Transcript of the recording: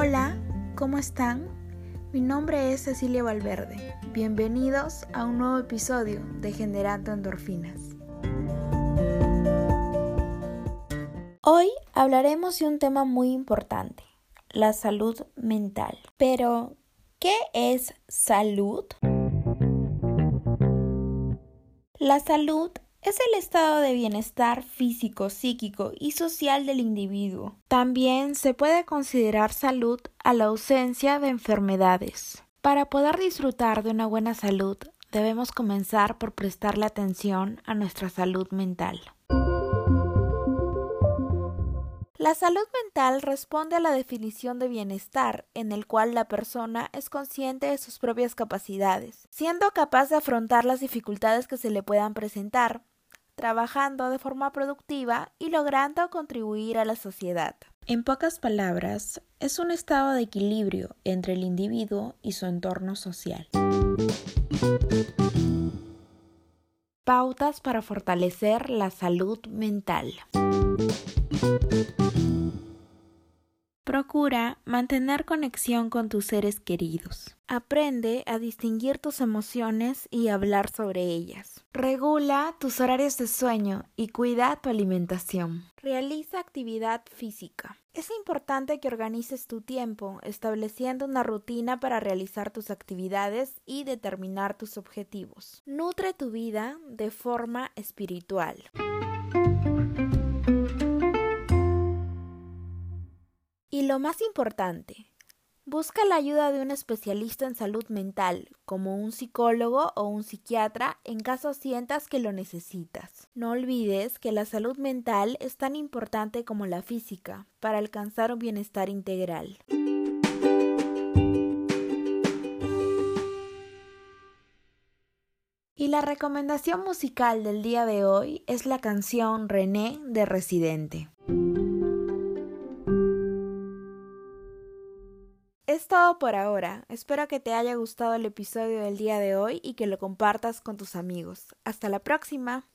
Hola, ¿cómo están? Mi nombre es Cecilia Valverde. Bienvenidos a un nuevo episodio de Generando Endorfinas. Hoy hablaremos de un tema muy importante, la salud mental. Pero, ¿qué es salud? La salud es el estado de bienestar físico, psíquico y social del individuo. También se puede considerar salud a la ausencia de enfermedades. Para poder disfrutar de una buena salud, debemos comenzar por prestarle atención a nuestra salud mental. La salud mental responde a la definición de bienestar, en el cual la persona es consciente de sus propias capacidades, siendo capaz de afrontar las dificultades que se le puedan presentar, trabajando de forma productiva y logrando contribuir a la sociedad. En pocas palabras, es un estado de equilibrio entre el individuo y su entorno social. Pautas para fortalecer la salud mental. Procura mantener conexión con tus seres queridos. Aprende a distinguir tus emociones y hablar sobre ellas. Regula tus horarios de sueño y cuida tu alimentación. Realiza actividad física. Es importante que organices tu tiempo, estableciendo una rutina para realizar tus actividades y determinar tus objetivos. Nutre tu vida de forma espiritual. Y lo más importante, busca la ayuda de un especialista en salud mental, como un psicólogo o un psiquiatra, en caso sientas que lo necesitas. No olvides que la salud mental es tan importante como la física para alcanzar un bienestar integral. Y la recomendación musical del día de hoy es la canción René de Residente. Es todo por ahora. Espero que te haya gustado el episodio del día de hoy y que lo compartas con tus amigos. Hasta la próxima.